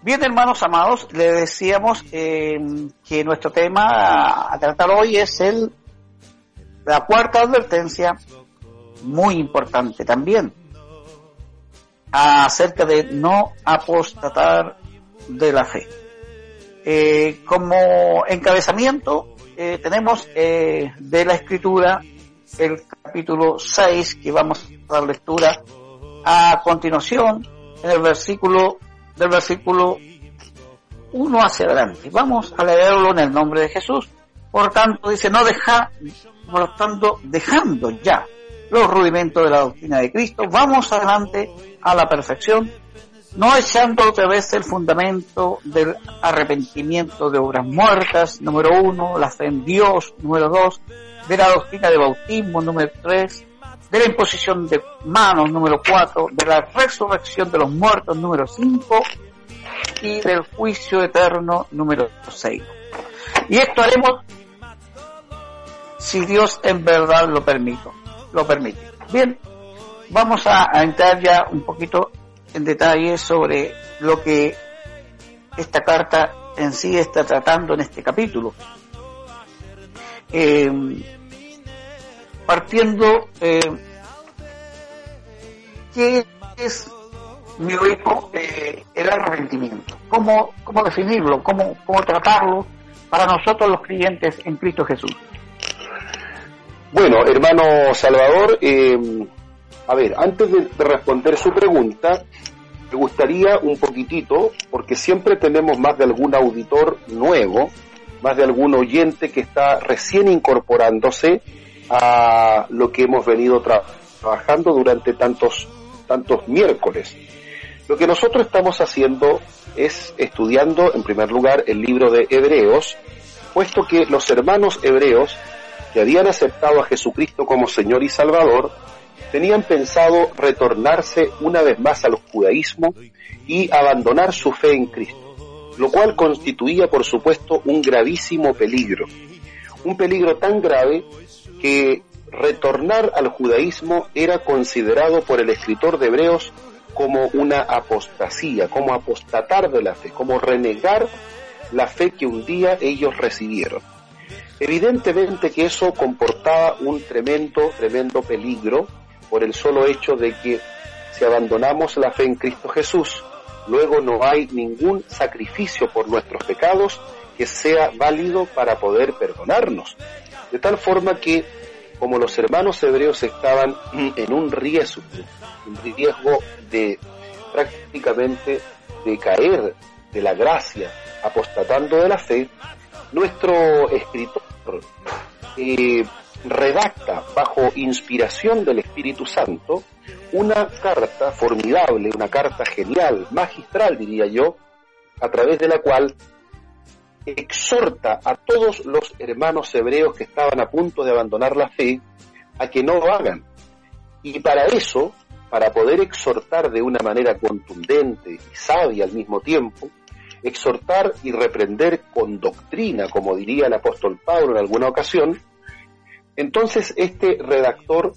Bien, hermanos amados, le decíamos eh, que nuestro tema a tratar hoy es el la cuarta advertencia, muy importante también, acerca de no apostatar de la fe. Eh, como encabezamiento eh, tenemos de la escritura el capítulo 6 que vamos a dar lectura a continuación en el versículo del versículo 1 hacia adelante. Vamos a leerlo en el nombre de Jesús. Por tanto, dice, no deja, por tanto, dejando ya los rudimentos de la doctrina de Cristo, vamos adelante a la perfección, no echando otra vez el fundamento del arrepentimiento de obras muertas, número uno, la fe en Dios, número dos, de la doctrina de bautismo, número tres, de la imposición de manos, número 4, de la resurrección de los muertos, número 5, y del juicio eterno, número 6. Y esto haremos si Dios en verdad lo permite. Lo permite. Bien, vamos a, entrar ya un poquito en detalle sobre lo que esta carta en sí está tratando en este capítulo. Eh, partiendo, eh, ¿qué es mi hijo eh, el arrepentimiento? ¿Cómo, ¿Cómo definirlo? ¿Cómo, ¿Cómo tratarlo para nosotros los creyentes en Cristo Jesús? Bueno, hermano Salvador, eh, a ver, antes de responder su pregunta, me gustaría un poquitito, porque siempre tenemos más de algún auditor nuevo, más de algún oyente que está recién incorporándose a lo que hemos venido trabajando durante tantos, tantos miércoles. Lo que nosotros estamos haciendo es estudiando, en primer lugar, el libro de Hebreos, puesto que los hermanos hebreos que habían aceptado a Jesucristo como Señor y Salvador, tenían pensado retornarse una vez más al judaísmo y abandonar su fe en Cristo, lo cual constituía, por supuesto, un gravísimo peligro. Un peligro tan grave que retornar al judaísmo era considerado por el escritor de Hebreos como una apostasía, como apostatar de la fe, como renegar la fe que un día ellos recibieron. Evidentemente que eso comportaba un tremendo, tremendo peligro por el solo hecho de que si abandonamos la fe en Cristo Jesús, luego no hay ningún sacrificio por nuestros pecados que sea válido para poder perdonarnos. De tal forma que, como los hermanos hebreos estaban en un riesgo, un riesgo de prácticamente de caer de la gracia, apostatando de la fe, nuestro escritor eh, redacta bajo inspiración del Espíritu Santo una carta formidable, una carta genial, magistral diría yo, a través de la cual exhorta a todos los hermanos hebreos que estaban a punto de abandonar la fe a que no lo hagan. Y para eso, para poder exhortar de una manera contundente y sabia al mismo tiempo, exhortar y reprender con doctrina, como diría el apóstol Pablo en alguna ocasión, entonces este redactor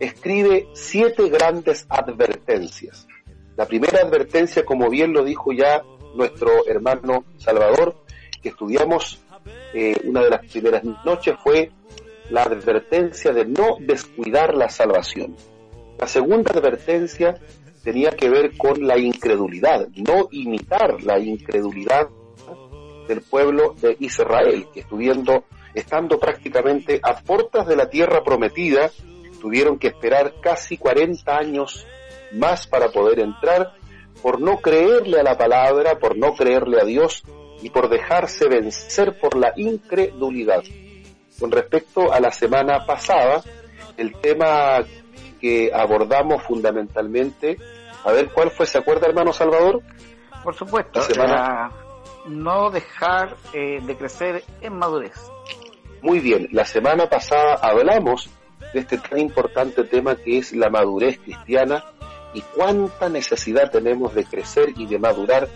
escribe siete grandes advertencias. La primera advertencia, como bien lo dijo ya nuestro hermano Salvador, que estudiamos eh, una de las primeras noches fue la advertencia de no descuidar la salvación. La segunda advertencia tenía que ver con la incredulidad, no imitar la incredulidad del pueblo de Israel, que estuviendo, estando prácticamente a puertas de la tierra prometida, tuvieron que esperar casi 40 años más para poder entrar por no creerle a la palabra, por no creerle a Dios y por dejarse vencer por la incredulidad. Con respecto a la semana pasada, el tema que abordamos fundamentalmente, a ver cuál fue, ¿se acuerda hermano Salvador? Por supuesto, no dejar eh, de crecer en madurez. Muy bien, la semana pasada hablamos de este tan importante tema que es la madurez cristiana y cuánta necesidad tenemos de crecer y de madurar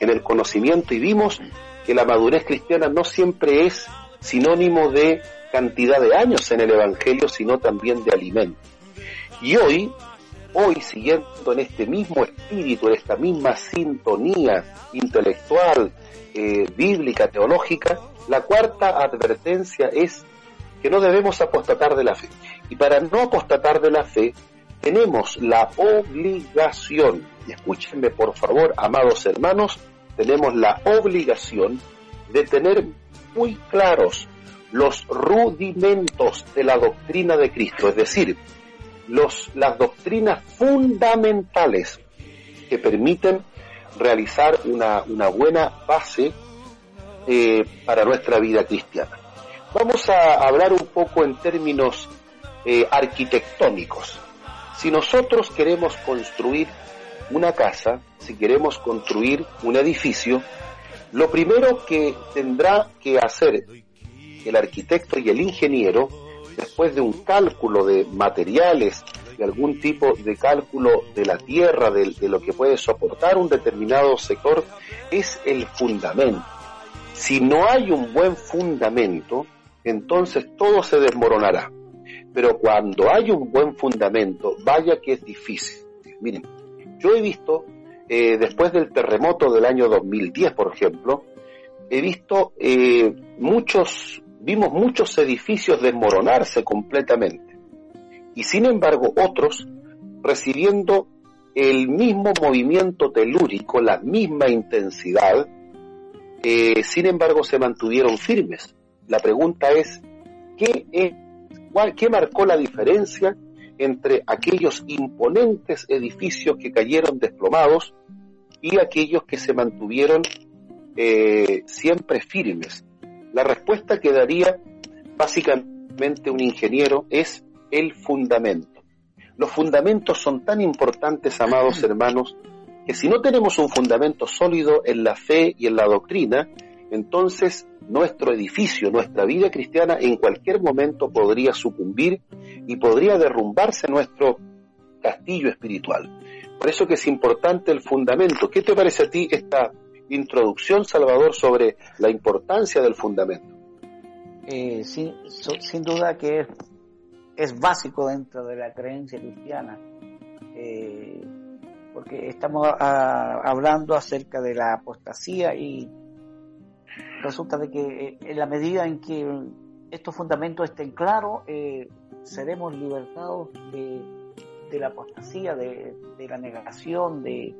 en el conocimiento y vimos que la madurez cristiana no siempre es sinónimo de cantidad de años en el Evangelio, sino también de alimento. Y hoy hoy siguiendo en este mismo espíritu, en esta misma sintonía intelectual, eh, bíblica, teológica, la cuarta advertencia es que no debemos apostatar de la fe. Y para no apostatar de la fe, tenemos la obligación, y escúchenme por favor, amados hermanos, tenemos la obligación de tener muy claros los rudimentos de la doctrina de Cristo, es decir, los, las doctrinas fundamentales que permiten realizar una, una buena base eh, para nuestra vida cristiana. Vamos a hablar un poco en términos eh, arquitectónicos. Si nosotros queremos construir una casa, si queremos construir un edificio, lo primero que tendrá que hacer el arquitecto y el ingeniero, después de un cálculo de materiales, de algún tipo de cálculo de la tierra, de, de lo que puede soportar un determinado sector, es el fundamento. Si no hay un buen fundamento, entonces todo se desmoronará. Pero cuando hay un buen fundamento, vaya que es difícil. Miren, yo he visto, eh, después del terremoto del año 2010, por ejemplo, he visto eh, muchos, vimos muchos edificios desmoronarse completamente. Y sin embargo, otros recibiendo el mismo movimiento telúrico, la misma intensidad, eh, sin embargo se mantuvieron firmes. La pregunta es, ¿qué, ¿qué marcó la diferencia entre aquellos imponentes edificios que cayeron desplomados y aquellos que se mantuvieron eh, siempre firmes? La respuesta que daría básicamente un ingeniero es el fundamento. Los fundamentos son tan importantes, amados hermanos, que si no tenemos un fundamento sólido en la fe y en la doctrina, entonces nuestro edificio, nuestra vida cristiana en cualquier momento podría sucumbir y podría derrumbarse nuestro castillo espiritual. Por eso que es importante el fundamento. ¿Qué te parece a ti esta introducción, Salvador, sobre la importancia del fundamento? Eh, sin, duda que es, básico dentro de la creencia cristiana, eh, porque estamos hablando acerca de la apostasía y resulta de que eh, en la medida en que estos fundamentos estén claros, eh, seremos libertados de, la apostasía, de, la negación, de,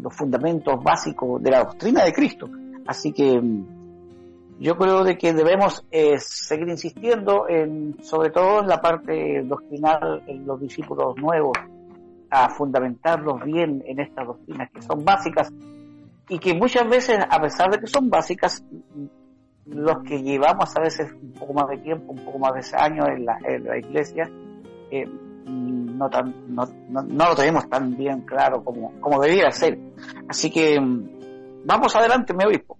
los fundamentos básicos de la doctrina de Cristo. Así que mm, yo creo de que debemos eh, seguir insistiendo en, sobre todo en la parte doctrinal, en los discípulos nuevos, a fundamentarlos bien en estas doctrinas que son básicas y que muchas veces, a pesar de que son básicas, los que llevamos a veces un poco más de tiempo, un poco más de años en la, en la iglesia, eh, no, tan, no, no, lo tenemos tan bien claro como, como debería ser. Así que mm, vamos adelante, mi obispo.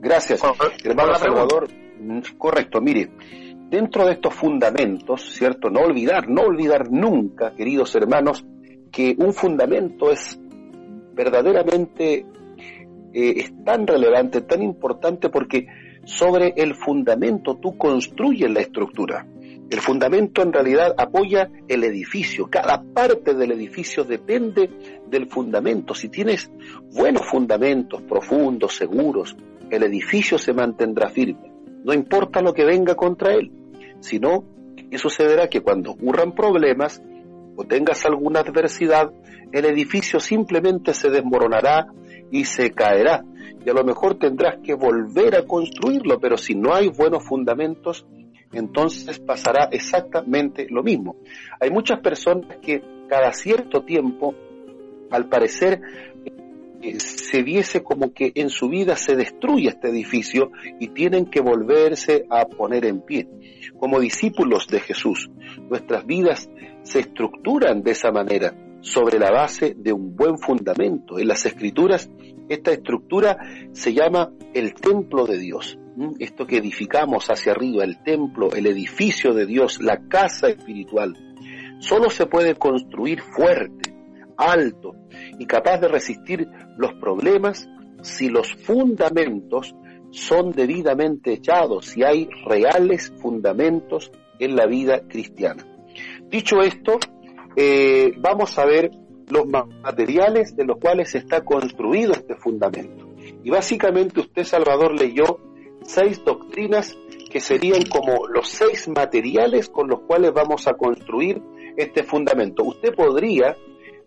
Gracias, hermano Salvador. Correcto, mire, dentro de estos fundamentos, ¿cierto? No olvidar, no olvidar nunca, queridos hermanos, que un fundamento es verdaderamente eh, es tan relevante, tan importante porque sobre el fundamento tú construyes la estructura. El fundamento en realidad apoya el edificio. Cada parte del edificio depende del fundamento. Si tienes buenos fundamentos, profundos, seguros, el edificio se mantendrá firme. No importa lo que venga contra él, sino que sucederá que cuando ocurran problemas o tengas alguna adversidad, el edificio simplemente se desmoronará y se caerá. Y a lo mejor tendrás que volver a construirlo, pero si no hay buenos fundamentos, entonces pasará exactamente lo mismo. Hay muchas personas que cada cierto tiempo, al parecer, eh, se viese como que en su vida se destruye este edificio y tienen que volverse a poner en pie. Como discípulos de Jesús, nuestras vidas se estructuran de esa manera sobre la base de un buen fundamento. En las escrituras, esta estructura se llama el templo de Dios. Esto que edificamos hacia arriba, el templo, el edificio de Dios, la casa espiritual, solo se puede construir fuerte, alto y capaz de resistir los problemas si los fundamentos son debidamente echados, si hay reales fundamentos en la vida cristiana. Dicho esto, eh, vamos a ver los materiales de los cuales está construido este fundamento. Y básicamente usted, Salvador, leyó seis doctrinas que serían como los seis materiales con los cuales vamos a construir este fundamento. Usted podría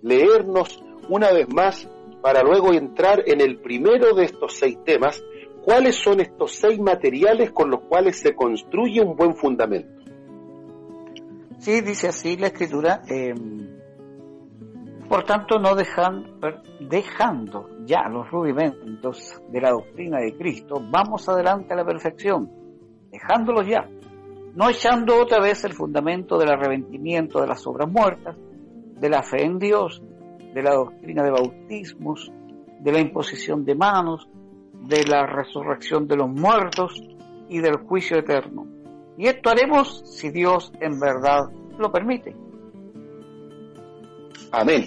leernos una vez más para luego entrar en el primero de estos seis temas, cuáles son estos seis materiales con los cuales se construye un buen fundamento. Sí, dice así la escritura. Eh, por tanto, no dejan, dejando ya los rudimentos de la doctrina de Cristo, vamos adelante a la perfección, dejándolos ya, no echando otra vez el fundamento del arrepentimiento de las obras muertas, de la fe en Dios, de la doctrina de bautismos, de la imposición de manos, de la resurrección de los muertos y del juicio eterno. Y esto haremos si Dios en verdad lo permite. Amén.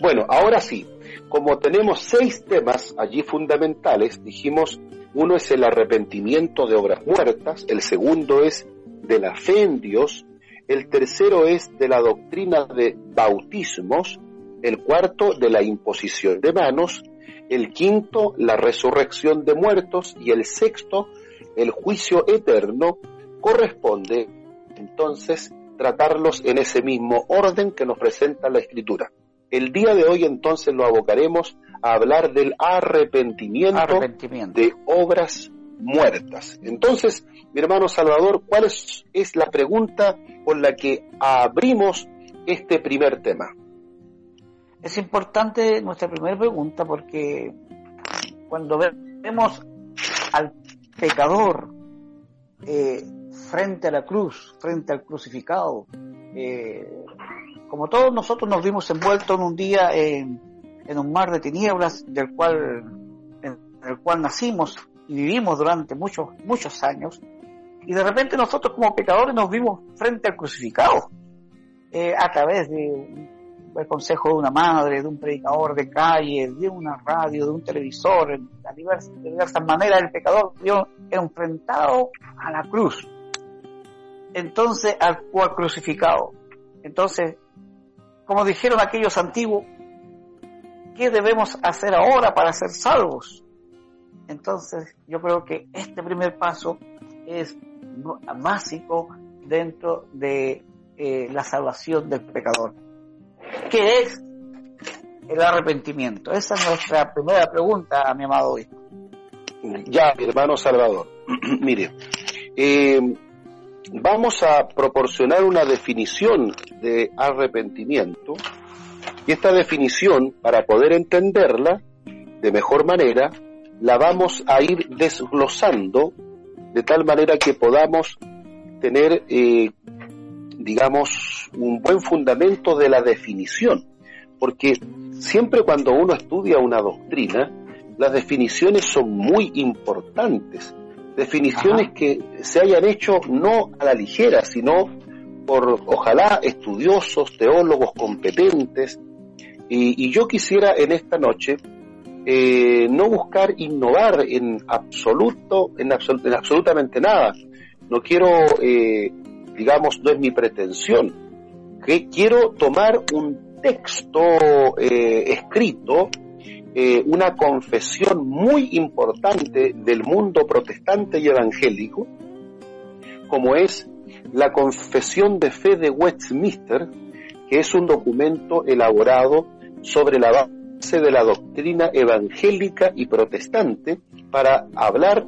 Bueno, ahora sí, como tenemos seis temas allí fundamentales, dijimos, uno es el arrepentimiento de obras muertas, el segundo es de la fe en Dios, el tercero es de la doctrina de bautismos, el cuarto de la imposición de manos, el quinto la resurrección de muertos y el sexto el juicio eterno, corresponde entonces tratarlos en ese mismo orden que nos presenta la Escritura. El día de hoy entonces lo abocaremos a hablar del arrepentimiento, de obras muertas. Entonces, mi hermano Salvador, ¿cuál es, es la pregunta con la que abrimos este primer tema? Es importante nuestra primera pregunta porque cuando vemos al pecador eh, frente a la cruz, frente al crucificado. Eh, como todos nosotros nos vimos envueltos en un día en, un mar de tinieblas del cual, en cual nacimos y vivimos durante muchos, muchos años, y de repente nosotros como pecadores nos vimos frente al crucificado, eh, a través de el consejo de una madre, de un predicador de calle, de una radio, de un televisor, de diversas, de diversas maneras el pecador vio enfrentado a la cruz entonces al cual crucificado. Entonces, como dijeron aquellos antiguos, ¿qué debemos hacer ahora para ser salvos? Entonces, yo creo que este primer paso es básico dentro de eh, la salvación del pecador. ¿Qué es el arrepentimiento? Esa es nuestra primera pregunta, mi amado hijo. Ya, mi hermano Salvador. Mire, eh, vamos a proporcionar una definición de arrepentimiento y esta definición, para poder entenderla de mejor manera, la vamos a ir desglosando de tal manera que podamos tener, eh, digamos, un buen fundamento de la definición. Porque siempre cuando uno estudia una doctrina, las definiciones son muy importantes definiciones que se hayan hecho no a la ligera, sino por ojalá estudiosos, teólogos competentes. Y, yo quisiera en esta noche eh, no buscar innovar en absoluto, en, absolutamente nada. No quiero, eh, digamos, no es mi pretensión. Que quiero tomar un texto eh, escrito eh, una confesión muy importante del mundo protestante y evangélico, como es la Confesión de Fe de Westminster, que es un documento elaborado sobre la base de la doctrina evangélica y protestante para hablar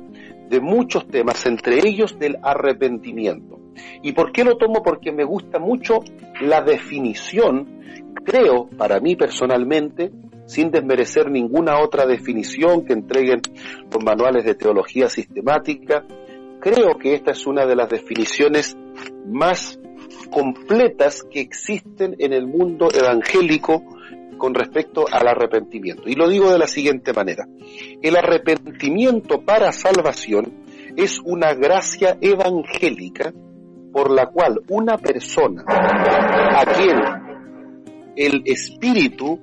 de muchos temas, entre ellos del arrepentimiento. ¿Y por qué lo tomo? Porque me gusta mucho la definición, creo, para mí personalmente, sin desmerecer ninguna otra definición que entreguen los manuales de teología sistemática. Creo que esta es una de las definiciones más completas que existen en el mundo evangélico con respecto al arrepentimiento. Y lo digo de la siguiente manera. El arrepentimiento para salvación es una gracia evangélica por la cual una persona a quien el Espíritu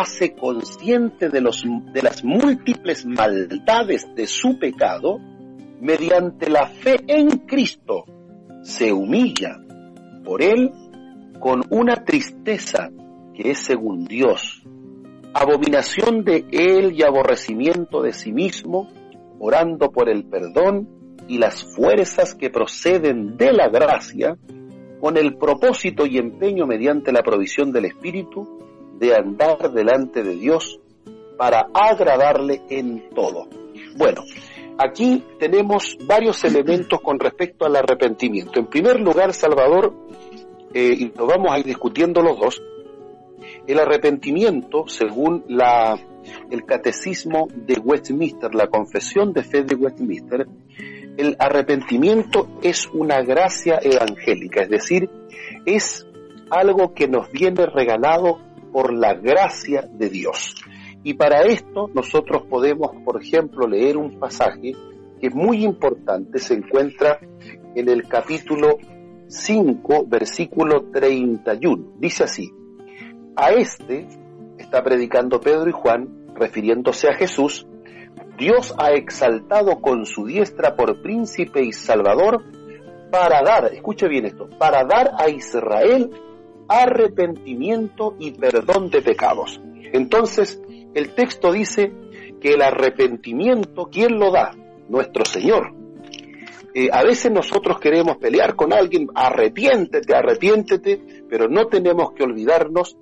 hace consciente de, los, de las múltiples maldades de su pecado, mediante la fe en Cristo, se humilla por él con una tristeza que es según Dios, abominación de él y aborrecimiento de sí mismo, orando por el perdón y las fuerzas que proceden de la gracia, con el propósito y empeño mediante la provisión del Espíritu de andar delante de Dios para agradarle en todo. Bueno, aquí tenemos varios elementos con respecto al arrepentimiento. En primer lugar, Salvador, eh, y lo vamos a ir discutiendo los dos, el arrepentimiento, según la, el catecismo de Westminster, la confesión de fe de Westminster, el arrepentimiento es una gracia evangélica, es decir, es algo que nos viene regalado por la gracia de Dios. Y para esto nosotros podemos, por ejemplo, leer un pasaje que es muy importante, se encuentra en el capítulo 5, versículo 31. Dice así, a este está predicando Pedro y Juan, refiriéndose a Jesús, Dios ha exaltado con su diestra por príncipe y salvador para dar, escuche bien esto, para dar a Israel arrepentimiento y perdón de pecados. Entonces, el texto dice que el arrepentimiento, ¿quién lo da? Nuestro Señor. Eh, a veces nosotros queremos pelear con alguien, arrepiéntete, arrepiéntete, pero no tenemos que olvidarnos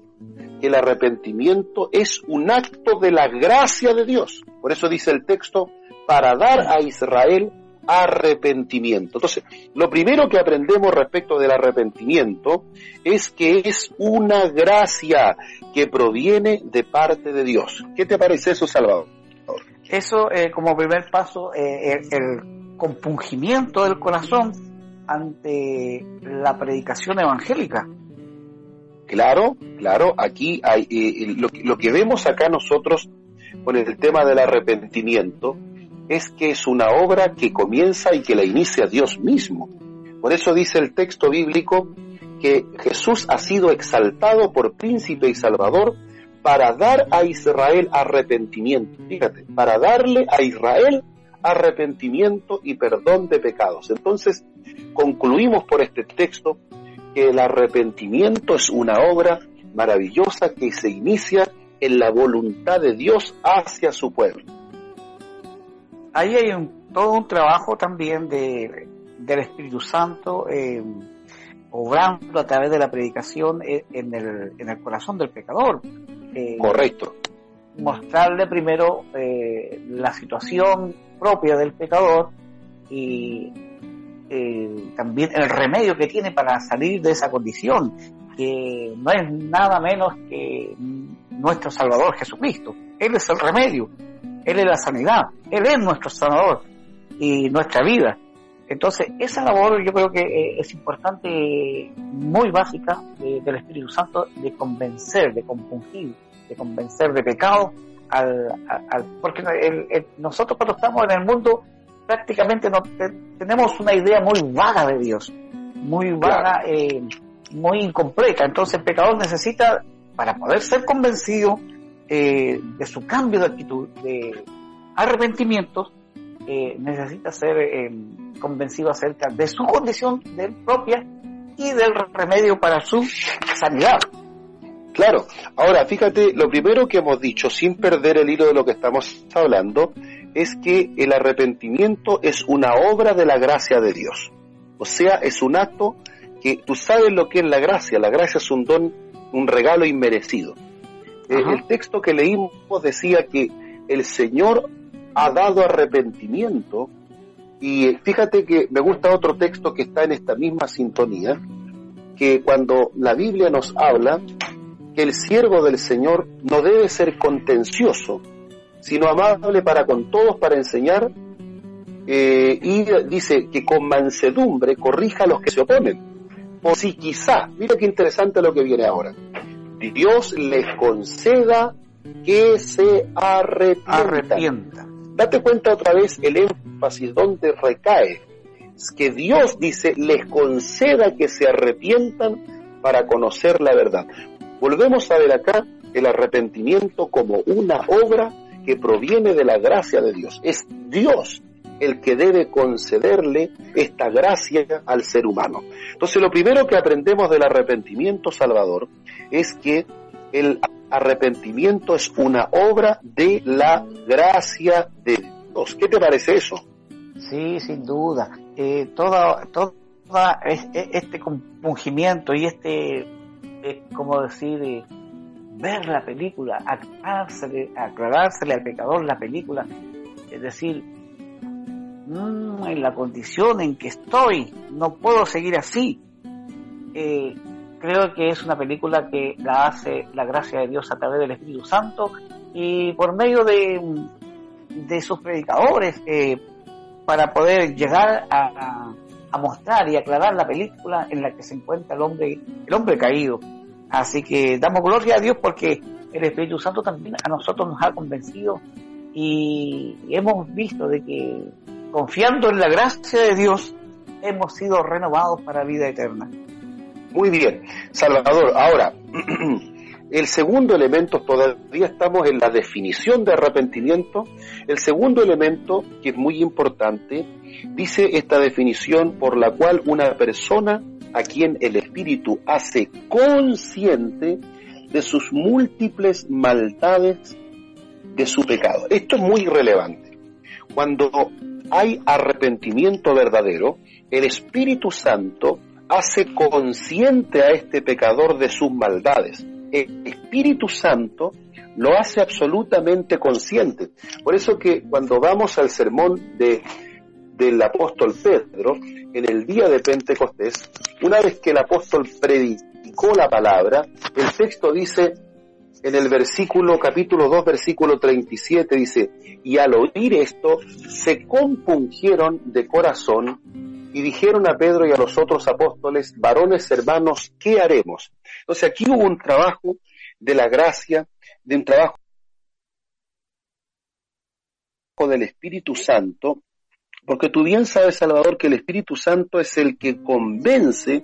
que el arrepentimiento es un acto de la gracia de Dios. Por eso dice el texto, para dar a Israel arrepentimiento. Entonces, lo primero que aprendemos respecto del arrepentimiento es que es una gracia que proviene de parte de Dios. ¿Qué te parece eso, Salvador? Eso, eh, como primer paso, eh, el, compungimiento del corazón ante la predicación evangélica. Claro, claro, aquí hay, eh, lo, lo que vemos acá nosotros con el tema del arrepentimiento es que es una obra que comienza y que la inicia Dios mismo. Por eso dice el texto bíblico que Jesús ha sido exaltado por príncipe y salvador para dar a Israel arrepentimiento. Fíjate, para darle a Israel arrepentimiento y perdón de pecados. Entonces, concluimos por este texto que el arrepentimiento es una obra maravillosa que se inicia en la voluntad de Dios hacia su pueblo ahí hay un, todo un trabajo también de, del Espíritu Santo eh, obrando a través de la predicación eh, en el, en el corazón del pecador. Eh, Correcto. Mostrarle primero la situación propia del pecador y también el remedio que tiene para salir de esa condición, que no es nada menos que nuestro Salvador Jesucristo. Él es el remedio él es la sanidad, Él es nuestro sanador y nuestra vida. Entonces, esa labor yo creo que eh, es importante, muy básica del Espíritu Santo, de convencer, de compungir, de convencer de pecado, al, porque nosotros cuando estamos en el mundo prácticamente no, tenemos una idea muy vaga de Dios, muy vaga, eh, muy incompleta. Entonces el pecador necesita, para poder ser convencido, eh, de su cambio de actitud, de arrepentimiento, eh, necesita ser eh, convencido acerca de su condición de propia y del remedio para su sanidad. Claro, ahora fíjate, lo primero que hemos dicho, sin perder el hilo de lo que estamos hablando, es que el arrepentimiento es una obra de la gracia de Dios. O sea, es un acto que tú sabes lo que es la gracia. La gracia es un don, un regalo inmerecido. Eh, el texto que leímos decía que el Señor ha dado arrepentimiento y fíjate que me gusta otro texto que está en esta misma sintonía, que cuando la Biblia nos habla que el siervo del Señor no debe ser contencioso, sino amable para con todos, para enseñar, eh, y dice que con mansedumbre corrija a los que se oponen. O si quizá, mira qué interesante lo que viene ahora, Dios les conceda que se arrepientan. Date cuenta otra vez el énfasis donde recae. Es que Dios dice, les conceda que se arrepientan para conocer la verdad. Volvemos a ver acá el arrepentimiento como una obra que proviene de la gracia de Dios. Es Dios el que debe concederle esta gracia al ser humano. Entonces lo primero que aprendemos del arrepentimiento salvador es que el arrepentimiento es una obra de la gracia de Dios. ¿Qué te parece eso? Sí, sin duda. Eh, toda, toda este compungimiento y este, eh, como decir, eh, ver la película, aclarársele, aclarársele al pecador la película, es decir, mm, en la condición en que estoy, no puedo seguir así. Eh, creo que es una película que la hace la gracia de Dios a través del Espíritu Santo y por medio de, de sus predicadores eh, para poder llegar a, a, mostrar y aclarar la película en la que se encuentra el hombre, el hombre caído. Así que damos gloria a Dios porque el Espíritu Santo también a nosotros nos ha convencido y hemos visto de que confiando en la gracia de Dios hemos sido renovados para vida eterna. Muy bien, Salvador. Ahora, el segundo elemento, todavía estamos en la definición de arrepentimiento. El segundo elemento, que es muy importante, dice esta definición por la cual una persona a quien el Espíritu hace consciente de sus múltiples maldades de su pecado. Esto es muy relevante. Cuando hay arrepentimiento verdadero, el Espíritu Santo hace consciente a este pecador de sus maldades. El Espíritu Santo lo hace absolutamente consciente. Por eso que cuando vamos al sermón de del apóstol Pedro en el día de Pentecostés, una vez que el apóstol predicó la palabra, el texto dice en el versículo, capítulo 2, versículo 37, dice, y al oír esto, se compungieron de corazón y dijeron a Pedro y a los otros apóstoles, varones hermanos, ¿qué haremos? Entonces aquí hubo un trabajo de la gracia, de un trabajo del Espíritu Santo, porque tú bien sabes, Salvador, que el Espíritu Santo es el que convence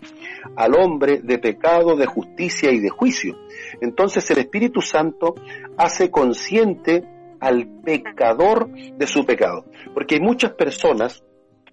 al hombre de pecado, de justicia y de juicio. Entonces el Espíritu Santo hace consciente al pecador de su pecado. Porque hay muchas personas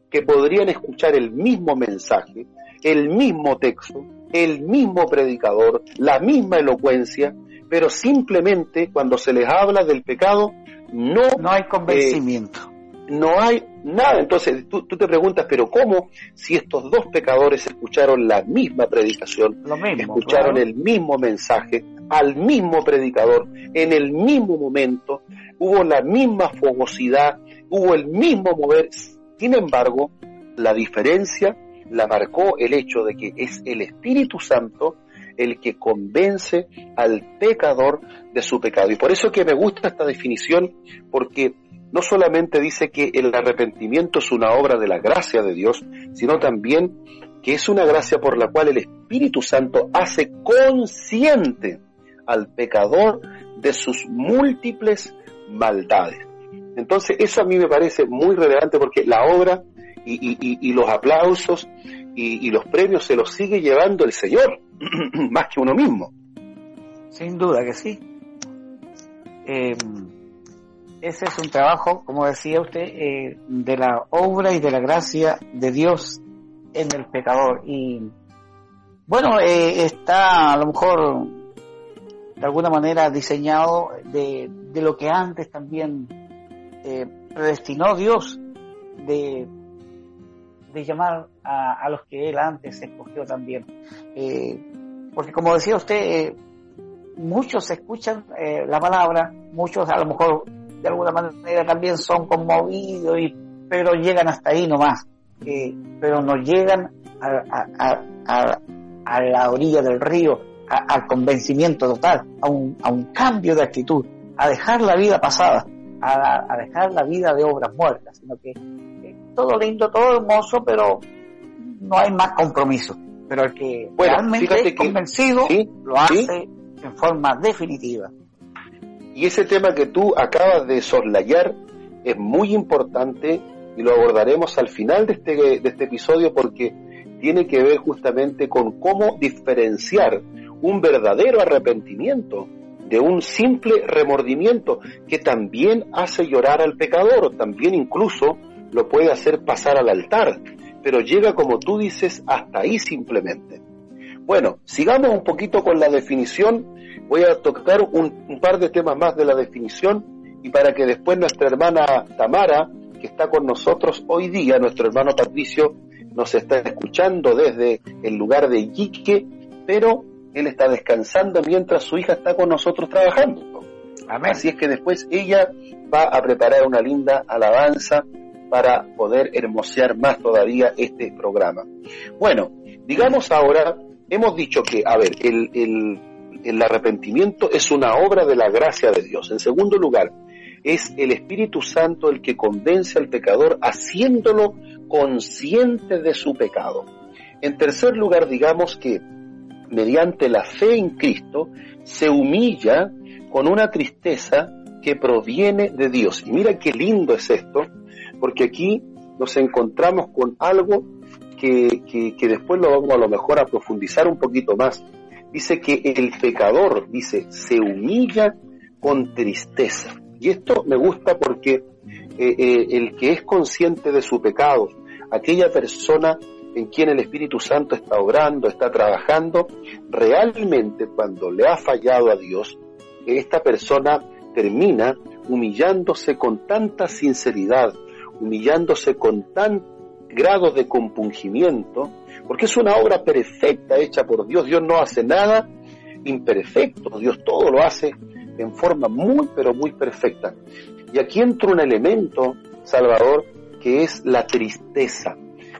que podrían escuchar el mismo mensaje, el mismo texto, el mismo predicador, la misma elocuencia, pero simplemente cuando se les habla del pecado, no, no hay convencimiento. Eh, no hay nada. Entonces tú, te preguntas, pero ¿cómo si estos dos pecadores escucharon la misma predicación, escucharon el mismo mensaje, al mismo predicador, en el mismo momento, hubo la misma fogosidad, hubo el mismo mover? Sin embargo, la diferencia la marcó el hecho de que es el Espíritu Santo el que convence al pecador de su pecado. Y por eso que me gusta esta definición, porque no solamente dice que el arrepentimiento es una obra de la gracia de Dios, sino también que es una gracia por la cual el Espíritu Santo hace consciente al pecador de sus múltiples maldades. Entonces eso a mí me parece muy relevante porque la obra y, los aplausos y, los premios se los sigue llevando el Señor, más que uno mismo. Sin duda que sí. Eh, ese es un trabajo, como decía usted, eh, de la obra y de la gracia de Dios en el pecador. Y bueno, eh, está a lo mejor de alguna manera diseñado de, lo que antes también predestinó Dios de, de llamar a, los que él antes escogió también. porque como decía usted, muchos escuchan la palabra, muchos a lo mejor de alguna manera también son conmovidos, y, pero llegan hasta ahí nomás, eh, pero no llegan a, a, la orilla del río, al convencimiento total, a un, a un cambio de actitud, a dejar la vida pasada, a, dejar la vida de obras muertas, sino que todo lindo, todo hermoso, pero no hay más compromiso. Pero el que realmente es convencido lo hace en forma definitiva. Y ese tema que tú acabas de soslayar es muy importante y lo abordaremos al final de este, de este episodio porque tiene que ver justamente con cómo diferenciar un verdadero arrepentimiento de un simple remordimiento que también hace llorar al pecador, también incluso lo puede hacer pasar al altar, pero llega como tú dices hasta ahí simplemente. Bueno, sigamos un poquito con la definición. Voy a tocar un, un, par de temas más de la definición y para que después nuestra hermana Tamara, que está con nosotros hoy día, nuestro hermano Patricio, nos está escuchando desde el lugar de Iquique, pero él está descansando mientras su hija está con nosotros trabajando. Así es que después ella va a preparar una linda alabanza para poder hermosear más todavía este programa. Bueno, digamos ahora, hemos dicho que, a ver, el, el, el arrepentimiento es una obra de la gracia de Dios. En segundo lugar, es el Espíritu Santo el que convence al pecador haciéndolo consciente de su pecado. En tercer lugar, digamos que mediante la fe en Cristo se humilla con una tristeza que proviene de Dios. Y mira qué lindo es esto, porque aquí nos encontramos con algo que, que, después lo vamos a lo mejor a profundizar un poquito más. Dice que el pecador, dice, se humilla con tristeza. Y esto me gusta porque eh, eh, el que es consciente de su pecado, aquella persona en quien el Espíritu Santo está obrando, está trabajando, realmente cuando le ha fallado a Dios, esta persona termina humillándose con tanta sinceridad, humillándose con tan grado de compungimiento, porque es una obra perfecta hecha por Dios. Dios no hace nada imperfecto, Dios todo lo hace en forma muy, pero muy perfecta. Y aquí entra un elemento, Salvador, que es la tristeza.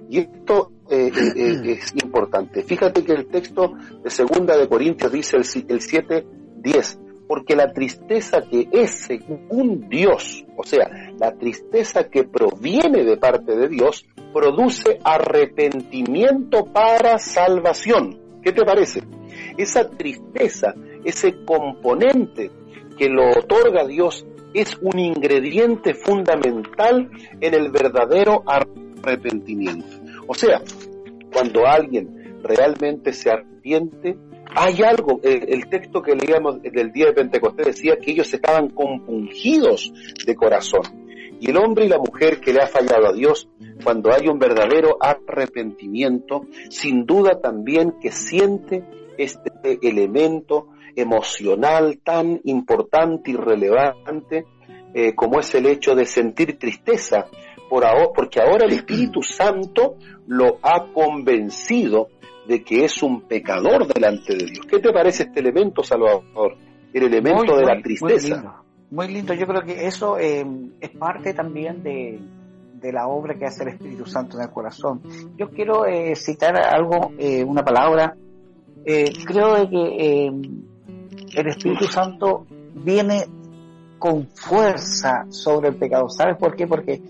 Y esto eh, eh, eh, es importante. Fíjate que el texto de Segunda de Corintios dice el, el 7, 10, porque la tristeza que es según Dios, o sea, la tristeza que proviene de parte de Dios, produce arrepentimiento para salvación. ¿Qué te parece? Esa tristeza, ese componente que lo otorga Dios, es un ingrediente fundamental en el verdadero arrepentimiento. O sea, cuando alguien realmente se arrepiente, hay algo, el, texto que leíamos del día de Pentecostés decía que ellos estaban compungidos de corazón. Y el hombre y la mujer que le ha fallado a Dios, cuando hay un verdadero arrepentimiento, sin duda también que siente este elemento emocional tan importante y relevante eh, como es el hecho de sentir tristeza, por ahora, porque ahora el Espíritu Santo lo ha convencido de que es un pecador delante de Dios. ¿Qué te parece este elemento, Salvador? El elemento de la tristeza. Muy lindo. yo creo que eso eh, es parte también de, de, la obra que hace el Espíritu Santo en el corazón. Yo quiero eh, citar algo, eh, una palabra. creo de que el Espíritu Santo viene con fuerza sobre el pecado. ¿Sabes por qué? Porque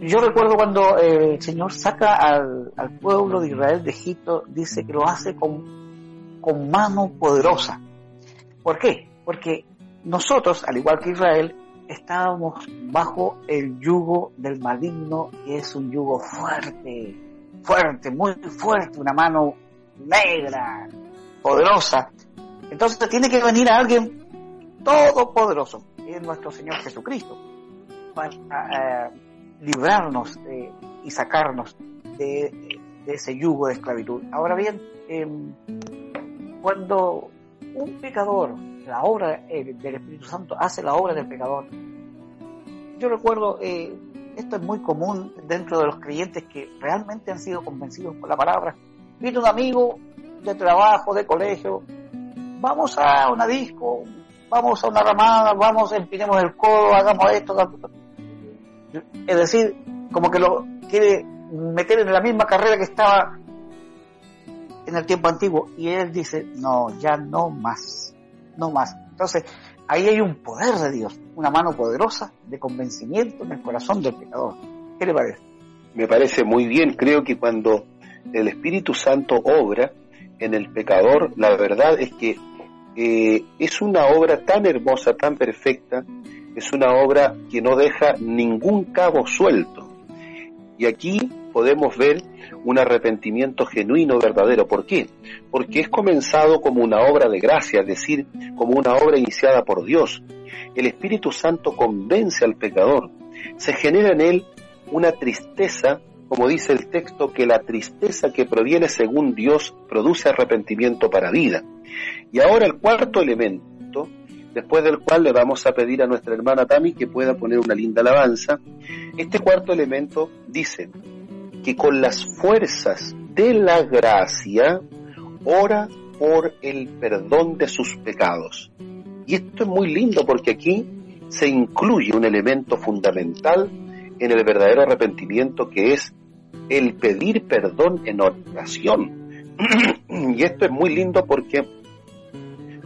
yo recuerdo cuando eh, el Señor saca al, pueblo de Israel de Egipto, dice que lo hace con, con mano poderosa. ¿Por qué? Porque nosotros, al igual que Israel, estábamos bajo el yugo del maligno, que es un yugo fuerte, fuerte, muy fuerte, una mano negra, poderosa. Entonces tiene que venir a alguien todopoderoso, que es nuestro Señor Jesucristo, para eh, librarnos eh, y sacarnos de, ese yugo de esclavitud. Ahora bien, em, cuando un pecador, la obra eh, del Espíritu Santo hace la obra del pecador, yo recuerdo, eh, esto es muy común dentro de los creyentes que realmente han sido convencidos por la palabra. Viene un amigo de trabajo, de colegio, vamos a una disco, vamos a una ramada, vamos, empinemos el codo, hagamos esto, es decir, como que lo quiere meter en la misma carrera que estaba en el tiempo antiguo. Y él dice, no, ya no más, no más. Entonces, ahí hay un poder de Dios, una mano poderosa de convencimiento en el corazón del pecador. ¿Qué le parece? Me parece muy bien, creo que cuando el Espíritu Santo obra en el pecador, la verdad es que eh, es una obra tan hermosa, tan perfecta, es una obra que no deja ningún cabo suelto. Y aquí podemos ver un arrepentimiento genuino, verdadero. ¿Por qué? Porque es comenzado como una obra de gracia, es decir, como una obra iniciada por Dios. El Espíritu Santo convence al pecador se genera en él una tristeza, como dice el texto, que la tristeza que proviene según Dios produce arrepentimiento para vida. Y ahora el cuarto elemento, después del cual le vamos a pedir a nuestra hermana Tami que pueda poner una linda alabanza, este cuarto elemento dice que con las fuerzas de la gracia ora por el perdón de sus pecados. Y esto es muy lindo porque aquí se incluye un elemento fundamental en el verdadero arrepentimiento que es el pedir perdón en oración. y esto es muy lindo porque,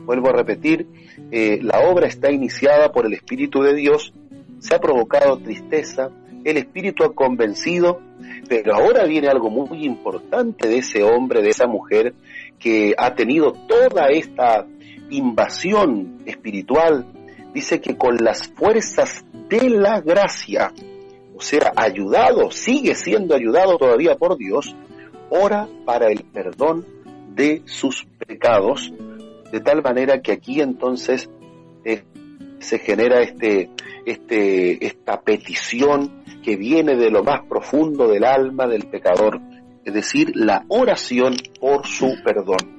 vuelvo a repetir, eh, la obra está iniciada por el Espíritu de Dios, se ha provocado tristeza, el Espíritu ha convencido, pero ahora viene algo muy importante de ese hombre, de esa mujer, que ha tenido toda esta invasión espiritual, dice que con las fuerzas de la gracia, o sea, ayudado, sigue siendo ayudado todavía por Dios, ora para el perdón de sus pecados, de tal manera que aquí entonces eh, se genera este, este, esta petición que viene de lo más profundo del alma del pecador, es decir, la oración por su perdón.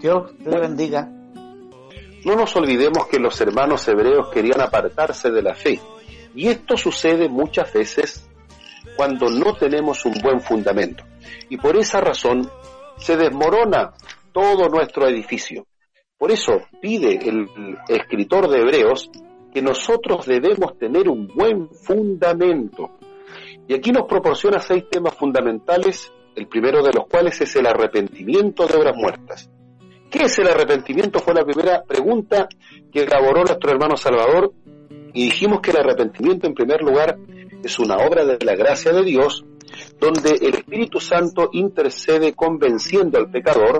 Dios te bendiga. No nos olvidemos que los hermanos hebreos querían apartarse de la fe, y esto sucede muchas veces cuando no tenemos un buen fundamento, y por esa razón se desmorona todo nuestro edificio. Por eso pide el escritor de Hebreos que nosotros debemos tener un buen fundamento. Y aquí nos proporciona seis temas fundamentales, el primero de los cuales es el arrepentimiento de obras muertas. ¿Qué es el arrepentimiento? Fue la primera pregunta que elaboró nuestro hermano Salvador y dijimos que el arrepentimiento en primer lugar es una obra de la gracia de Dios donde el Espíritu Santo intercede convenciendo al pecador,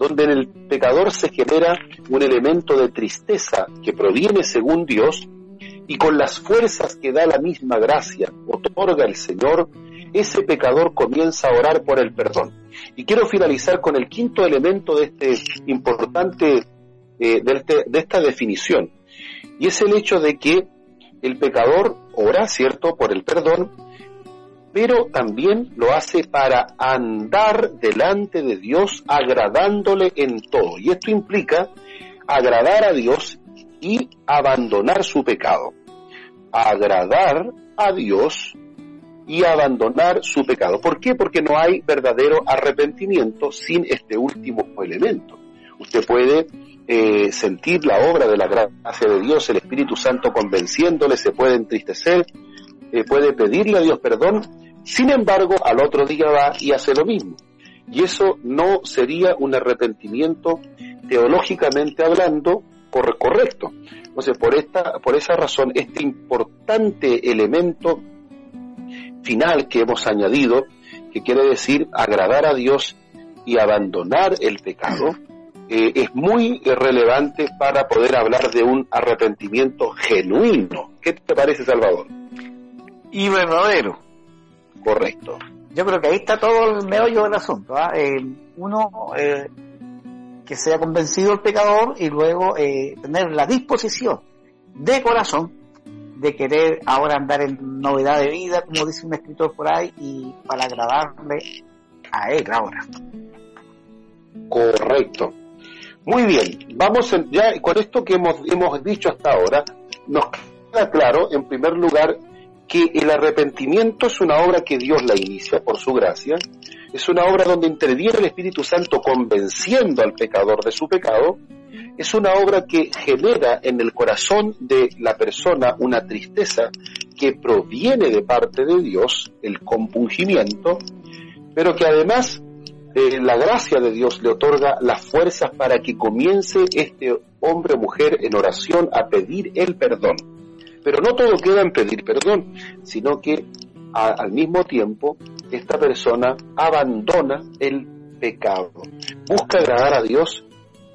donde en el pecador se genera un elemento de tristeza que proviene según Dios y con las fuerzas que da la misma gracia otorga el Señor, ese pecador comienza a orar por el perdón. Y quiero finalizar con el quinto elemento de este importante, eh, este, de, esta definición, y es el hecho de que el pecador ora, ¿cierto?, por el perdón, pero también lo hace para andar delante de Dios agradándole en todo. Y esto implica agradar a Dios y abandonar su pecado. Agradar a Dios y abandonar su pecado. ¿Por qué? Porque no hay verdadero arrepentimiento sin este último elemento. Usted puede eh, sentir la obra de la gracia de Dios, el Espíritu Santo convenciéndole, se puede entristecer, eh, puede pedirle a Dios perdón, sin embargo, al otro día va y hace lo mismo. Y eso no sería un arrepentimiento teológicamente hablando correcto. Entonces, por, esta, por esa razón, este importante elemento final que hemos añadido, que quiere decir agradar a Dios y abandonar el pecado, eh, es muy relevante para poder hablar de un arrepentimiento genuino. ¿Qué te parece, Salvador? Y verdadero. Correcto. Yo creo que ahí está todo el meollo del asunto. ¿ah? uno eh, que sea convencido el pecador y luego eh, tener la disposición de corazón de querer ahora andar en novedad de vida, como dice un escritor por ahí, y para agradarle a él ahora. Correcto. Muy bien, vamos ya con esto que hemos, hemos dicho hasta ahora, nos queda claro, en primer lugar, que el arrepentimiento es una obra que Dios la inicia por su gracia, es una obra donde interviene el Espíritu Santo convenciendo al pecador de su pecado, es una obra que genera en el corazón de la persona una tristeza que proviene de parte de Dios, el compungimiento, pero que además eh, la gracia de Dios le otorga las fuerzas para que comience este hombre o mujer en oración a pedir el perdón. Pero no todo queda en pedir perdón, sino que al mismo tiempo esta persona abandona el pecado, busca agradar a Dios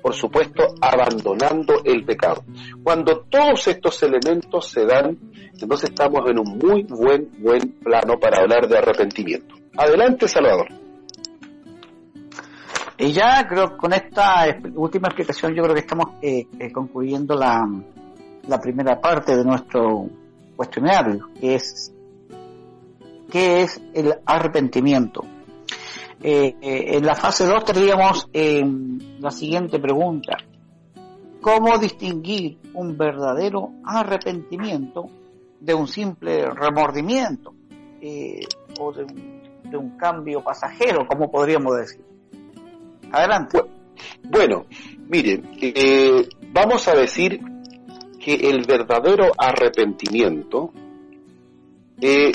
por supuesto, abandonando el pecado. Cuando todos estos elementos se dan, entonces estamos en un muy buen, buen plano para hablar de arrepentimiento. Adelante, Salvador. Y ya creo con esta última explicación yo creo que estamos eh, eh, concluyendo la, la primera parte de nuestro cuestionario, que es ¿qué es el arrepentimiento? Eh, eh, en la fase 2 tendríamos la siguiente pregunta. ¿Cómo distinguir un verdadero arrepentimiento de un simple remordimiento eh, o de un, cambio pasajero, como podríamos decir? Adelante. Bueno, miren, vamos a decir que el verdadero arrepentimiento, de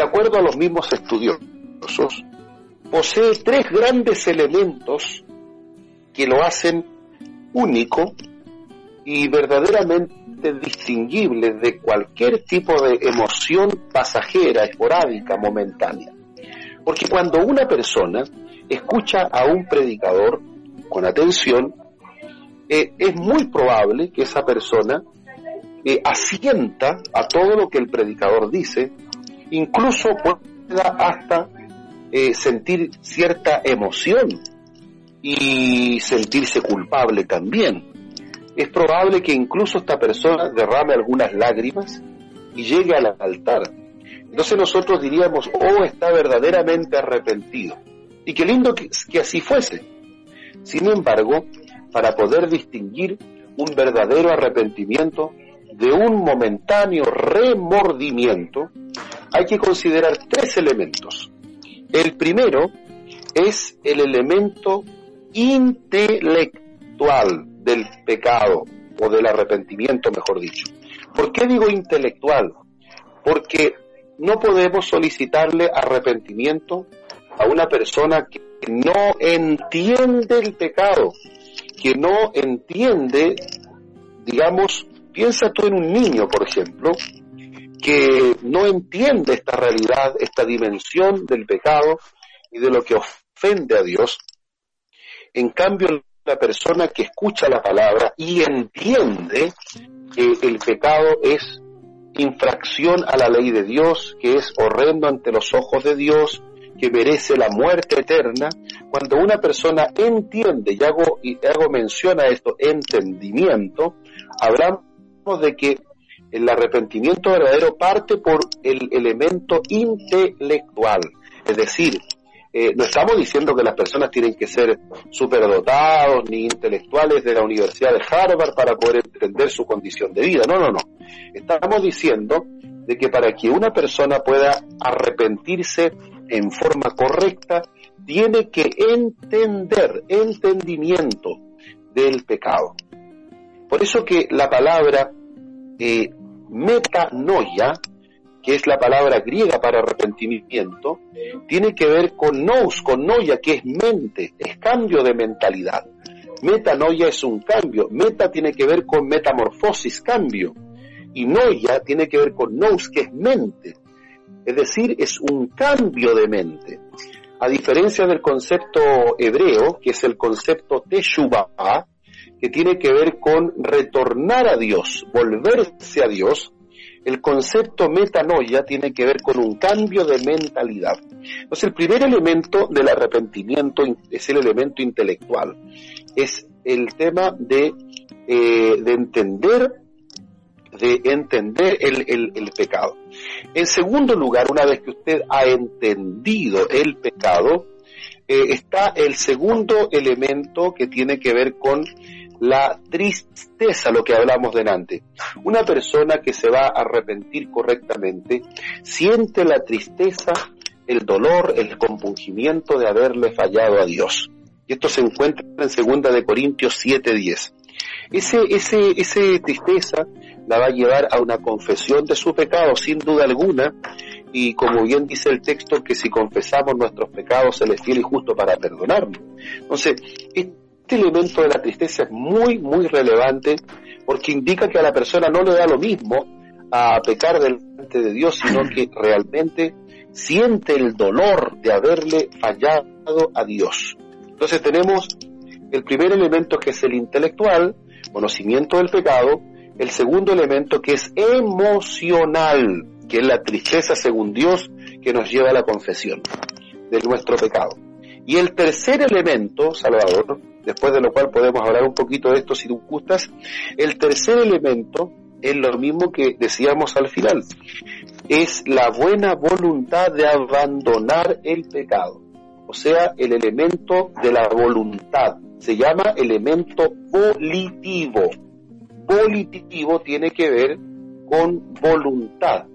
acuerdo a los mismos estudiosos, posee tres grandes elementos que lo hacen único y verdaderamente distinguible de cualquier tipo de emoción pasajera, esporádica, momentánea. Porque cuando una persona escucha a un predicador con atención, eh, es muy probable que esa persona eh, asienta a todo lo que el predicador dice, incluso pueda hasta eh, sentir cierta emoción y sentirse culpable también. Es probable que incluso esta persona derrame algunas lágrimas y llegue al altar. Entonces nosotros diríamos, oh, está verdaderamente arrepentido. Y qué lindo que, que así fuese. Sin embargo, para poder distinguir un verdadero arrepentimiento de un momentáneo remordimiento, hay que considerar tres elementos. El primero es el elemento intelectual del pecado o del arrepentimiento, mejor dicho. ¿Por qué digo intelectual? Porque no podemos solicitarle arrepentimiento a una persona que no entiende el pecado, que no entiende, digamos, piensa tú en un niño, por ejemplo, que no entiende esta realidad, esta dimensión del pecado y de lo que ofende a Dios. En cambio, la persona que escucha la palabra y entiende que el pecado es infracción a la ley de Dios, que es horrendo ante los ojos de Dios, que merece la muerte eterna, cuando una persona entiende, y hago, y hago mención a esto, entendimiento, hablamos de que el arrepentimiento verdadero parte por el elemento intelectual, es decir, eh, no estamos diciendo que las personas tienen que ser superdotados ni intelectuales de la Universidad de Harvard para poder entender su condición de vida. No, no, no. Estamos diciendo de que para que una persona pueda arrepentirse en forma correcta, tiene que entender, entendimiento del pecado. Por eso que la palabra eh, metanoia, que es la palabra griega para arrepentimiento, tiene que ver con nous, con noia, que es mente, es cambio de mentalidad. Metanoia es un cambio, meta tiene que ver con metamorfosis, cambio, y noia tiene que ver con nous, que es mente. Es decir, es un cambio de mente. A diferencia del concepto hebreo, que es el concepto teshuvah, que tiene que ver con retornar a Dios, volverse a Dios, el concepto metanoia tiene que ver con un cambio de mentalidad. Entonces, el primer elemento del arrepentimiento es el elemento intelectual, es el tema de, eh, de entender de entender el, el, pecado. En segundo lugar, una vez que usted ha entendido el pecado, eh, está el segundo elemento que tiene que ver con la tristeza, lo que hablamos delante. Una persona que se va a arrepentir correctamente siente la tristeza, el dolor, el compungimiento de haberle fallado a Dios. Y esto se encuentra en segunda de Corintios 7:10. Ese, ese, ese tristeza la va a llevar a una confesión de su pecado, sin duda alguna, y como bien dice el texto, que si confesamos nuestros pecados, Él es fiel y justo para perdonarnos. Entonces, este elemento de la tristeza es muy, muy relevante porque indica que a la persona no le da lo mismo a pecar delante de Dios, sino que realmente siente el dolor de haberle fallado a Dios. Entonces tenemos el primer elemento que es el intelectual, conocimiento del pecado, el segundo elemento que es emocional, que es la tristeza según Dios que nos lleva a la confesión de nuestro pecado. Y el tercer elemento, Salvador, después de lo cual podemos hablar un poquito de esto si tú gustas, el tercer elemento es lo mismo que decíamos al final, es la buena voluntad de abandonar el pecado, o sea, el elemento de la voluntad, se llama elemento volitivo. Volitivo tiene que ver con voluntad,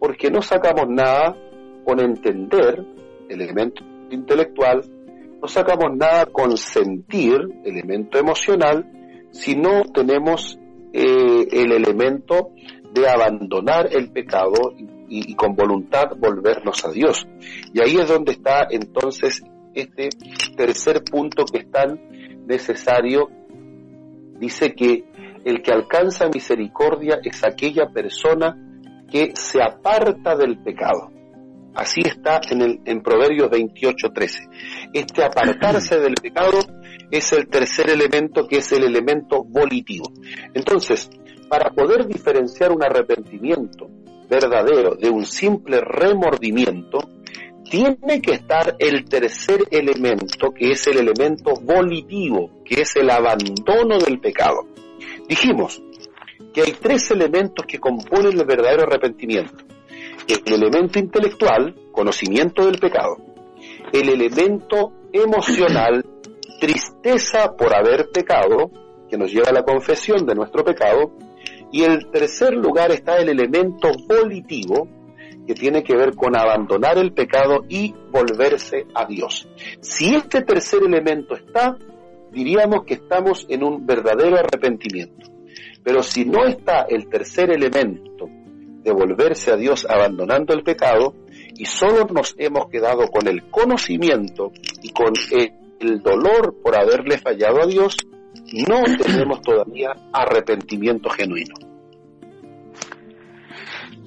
porque no sacamos nada con entender, elemento intelectual, no sacamos nada con sentir, elemento emocional, si no tenemos eh, el elemento de abandonar el pecado y, y, con voluntad volvernos a Dios. Y ahí es donde está entonces este tercer punto que es tan necesario. Dice que el que alcanza misericordia es aquella persona que se aparta del pecado. Así está en, el, en Proverbios 28:13. Este apartarse del pecado es el tercer elemento que es el elemento volitivo. Entonces, para poder diferenciar un arrepentimiento verdadero de un simple remordimiento, tiene que estar el tercer elemento, que es el elemento volitivo, que es el abandono del pecado. Dijimos que hay tres elementos que componen el verdadero arrepentimiento. El elemento intelectual, conocimiento del pecado. El elemento emocional, tristeza por haber pecado, que nos lleva a la confesión de nuestro pecado. Y en tercer lugar está el elemento volitivo, que tiene que ver con abandonar el pecado y volverse a Dios. Si este tercer elemento está, diríamos que estamos en un verdadero arrepentimiento. Pero si no está el tercer elemento de volverse a Dios abandonando el pecado, y solo nos hemos quedado con el conocimiento y con el dolor por haberle fallado a Dios, no tenemos todavía arrepentimiento genuino.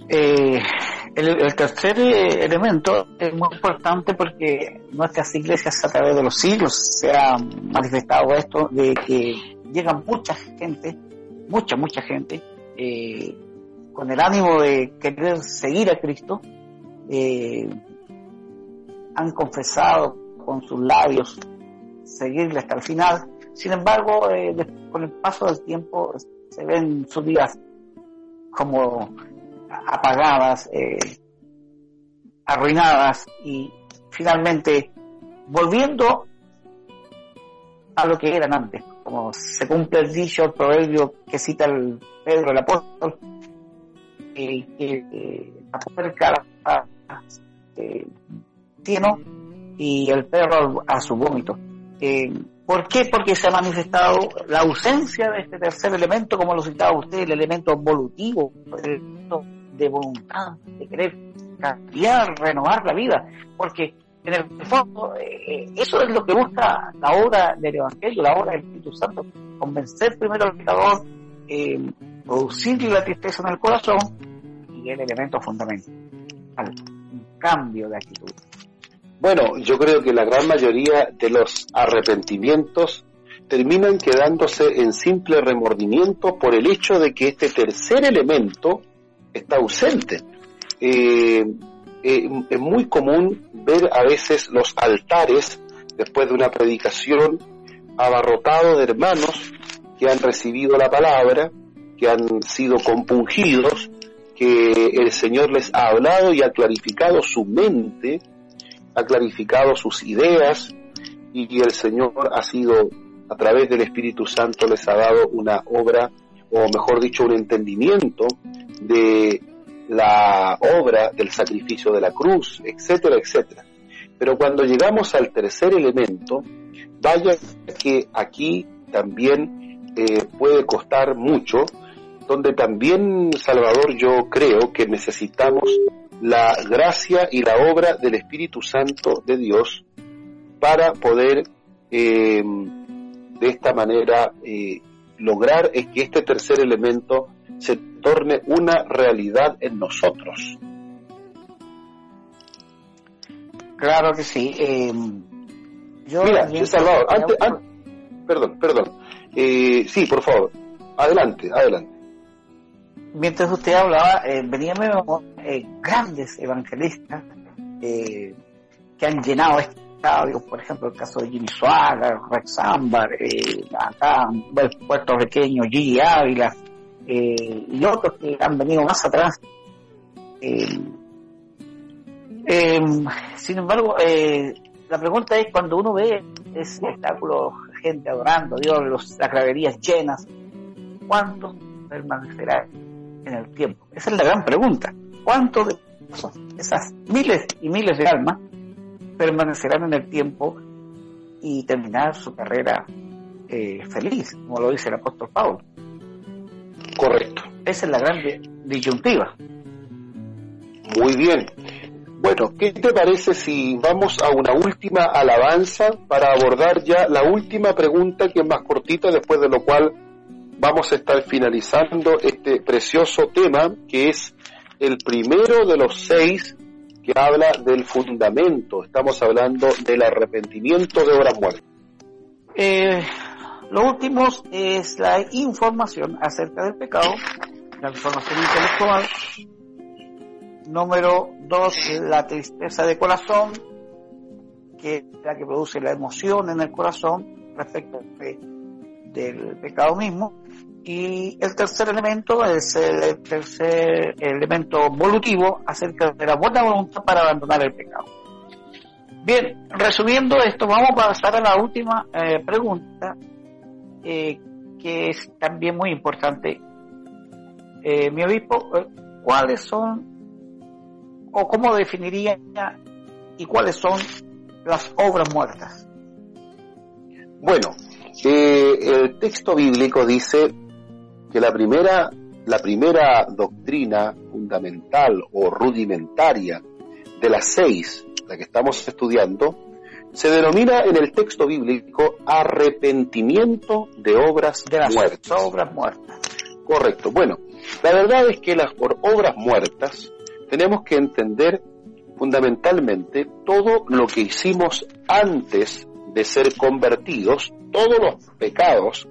Eh, el, tercer eh, elemento es muy importante porque nuestras iglesias a través de los siglos se ha manifestado esto de que llega mucha gente, mucha, mucha gente, eh, con el ánimo de querer seguir a Cristo, eh, han confesado con sus labios seguirle hasta el final. Sin embargo, con el paso del tiempo se ven sus vidas como apagadas, eh, arruinadas y finalmente volviendo a lo que eran antes, como se cumple el dicho, el proverbio que cita el Pedro el apóstol, que eh, la eh, y el perro a su vómito. Eh, ¿Por qué? Porque se ha manifestado la ausencia de este tercer elemento, como lo citaba usted, el elemento volutivo, el elemento de voluntad, de querer cambiar, renovar la vida, porque en el fondo eh, eso es lo que busca la obra del Evangelio, la obra del Espíritu Santo, convencer primero al pecador, eh, producirle la tristeza en el corazón y el elemento fundamental, un cambio de actitud. Bueno, yo creo que la gran mayoría de los arrepentimientos terminan quedándose en simple remordimiento por el hecho de que este tercer elemento está ausente. Eh, eh, es muy común ver a veces los altares después de una predicación abarrotados de hermanos que han recibido la palabra, que han sido compungidos, que el Señor les ha hablado y ha clarificado su mente, ha clarificado sus ideas y el Señor ha sido, a través del Espíritu Santo, les ha dado una obra, o mejor dicho, un entendimiento de la obra del sacrificio de la cruz, etcétera, etcétera. Pero cuando llegamos al tercer elemento, vaya que aquí también eh, puede costar mucho, donde también, Salvador, yo creo que necesitamos la gracia y la obra del Espíritu Santo de Dios para poder eh, de esta manera eh, lograr es que este tercer elemento se torne una realidad en nosotros. Claro que sí. Eh, yo Mira, Salvador, antes, perdón, perdón. Eh, sí, por favor, adelante, adelante. Mientras usted hablaba, eh, venían eh, grandes evangelistas eh, que han llenado por ejemplo el caso de Jimmy Swagger, Rex Ambar, eh, acá el puertorriqueño Gigi Ávila eh, y otros que han venido más atrás. Eh, sin embargo, la pregunta es cuando uno ve ese espectáculo, gente adorando Dios, las graderías llenas, ¿cuánto permanecerá en el tiempo? Esa es la gran pregunta. ¿Cuánto de esas miles y miles de almas permanecerán en el tiempo y terminar su carrera eh, feliz, como lo dice el apóstol Pablo. Correcto. Esa es la gran disyuntiva. Muy bien. Bueno, ¿qué te parece si vamos a una última alabanza para abordar ya la última pregunta que es más cortita, después de lo cual vamos a estar finalizando este precioso tema que es el primero de los seis habla del fundamento. Estamos hablando del arrepentimiento de obras muertas. Eh, lo último es la información acerca del pecado, la información intelectual. Número dos, la tristeza de corazón, que es la que produce la emoción en el corazón respecto del pecado mismo. Y el tercer elemento es el tercer elemento volutivo acerca de la buena voluntad para abandonar el pecado. Bien, resumiendo esto, vamos a pasar a la última eh, pregunta, eh, que es también muy importante. Eh, mi obispo, ¿cuáles son, o cómo definiría y cuáles son las obras muertas? Bueno, el texto bíblico dice que la primera, la primera doctrina fundamental o rudimentaria de las seis, la que estamos estudiando, se denomina en el texto bíblico arrepentimiento de obras de las muertas. obras muertas. Correcto. Bueno, la verdad es que las por obras muertas tenemos que entender fundamentalmente todo lo que hicimos antes de ser convertidos, todos los pecados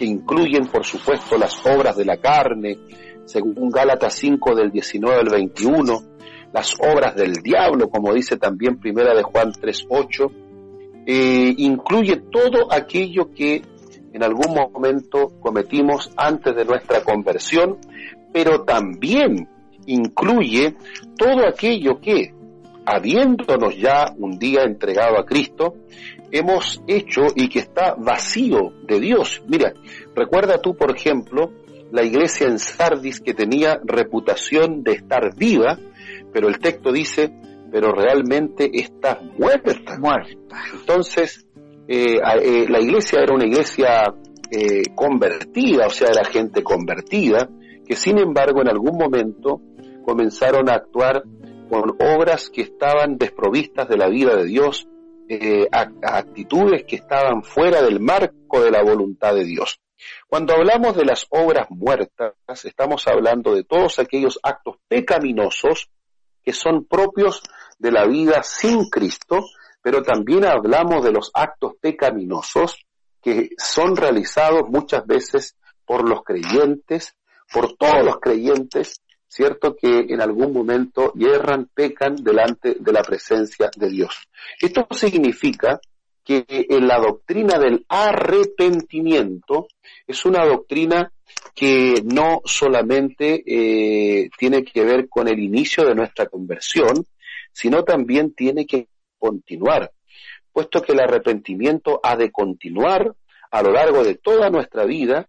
que incluyen, por supuesto, las obras de la carne, según Gálatas 5 del 19 al 21, las obras del diablo, como dice también Primera de Juan 3.8, eh, incluye todo aquello que en algún momento cometimos antes de nuestra conversión, pero también incluye todo aquello que, habiéndonos ya un día entregado a Cristo, hemos hecho y que está vacío de Dios. Mira, recuerda tú, por ejemplo, la iglesia en Sardis que tenía reputación de estar viva, pero el texto dice, pero realmente está muerta. Muerta. Entonces, eh, eh, la iglesia era una iglesia eh, convertida, o sea, era gente convertida, que sin embargo en algún momento comenzaron a actuar con obras que estaban desprovistas de la vida de Dios, eh, actitudes que estaban fuera del marco de la voluntad de Dios. Cuando hablamos de las obras muertas, estamos hablando de todos aquellos actos pecaminosos que son propios de la vida sin Cristo, pero también hablamos de los actos pecaminosos que son realizados muchas veces por los creyentes, por todos los creyentes, cierto que en algún momento hierran, pecan delante de la presencia de Dios. Esto significa que en la doctrina del arrepentimiento es una doctrina que no solamente eh, tiene que ver con el inicio de nuestra conversión, sino también tiene que continuar, puesto que el arrepentimiento ha de continuar a lo largo de toda nuestra vida,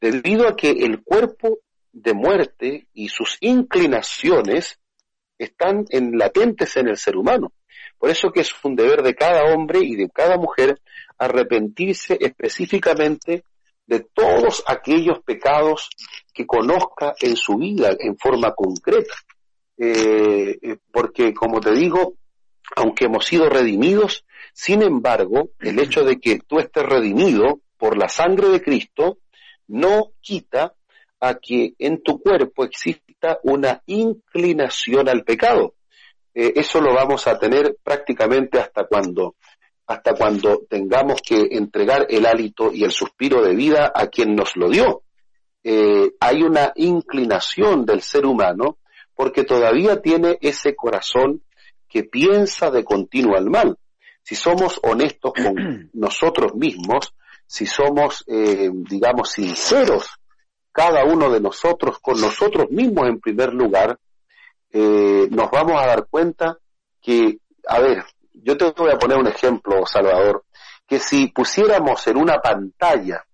debido a que el cuerpo de muerte y sus inclinaciones están en, latentes en el ser humano. Por eso que es un deber de cada hombre y de cada mujer arrepentirse específicamente de todos aquellos pecados que conozca en su vida en forma concreta. Eh, eh, porque, como te digo, aunque hemos sido redimidos, sin embargo, el hecho de que tú estés redimido por la sangre de Cristo no quita a que en tu cuerpo exista una inclinación al pecado. Eh, eso lo vamos a tener prácticamente hasta cuando hasta cuando tengamos que entregar el hálito y el suspiro de vida a quien nos lo dio. Eh, hay una inclinación del ser humano porque todavía tiene ese corazón que piensa de continuo al mal. si somos honestos con nosotros mismos, si somos, eh, digamos, sinceros, cada uno de nosotros, con nosotros mismos en primer lugar, eh, nos vamos a dar cuenta que, a ver, yo te voy a poner un ejemplo, Salvador, que si pusiéramos en una pantalla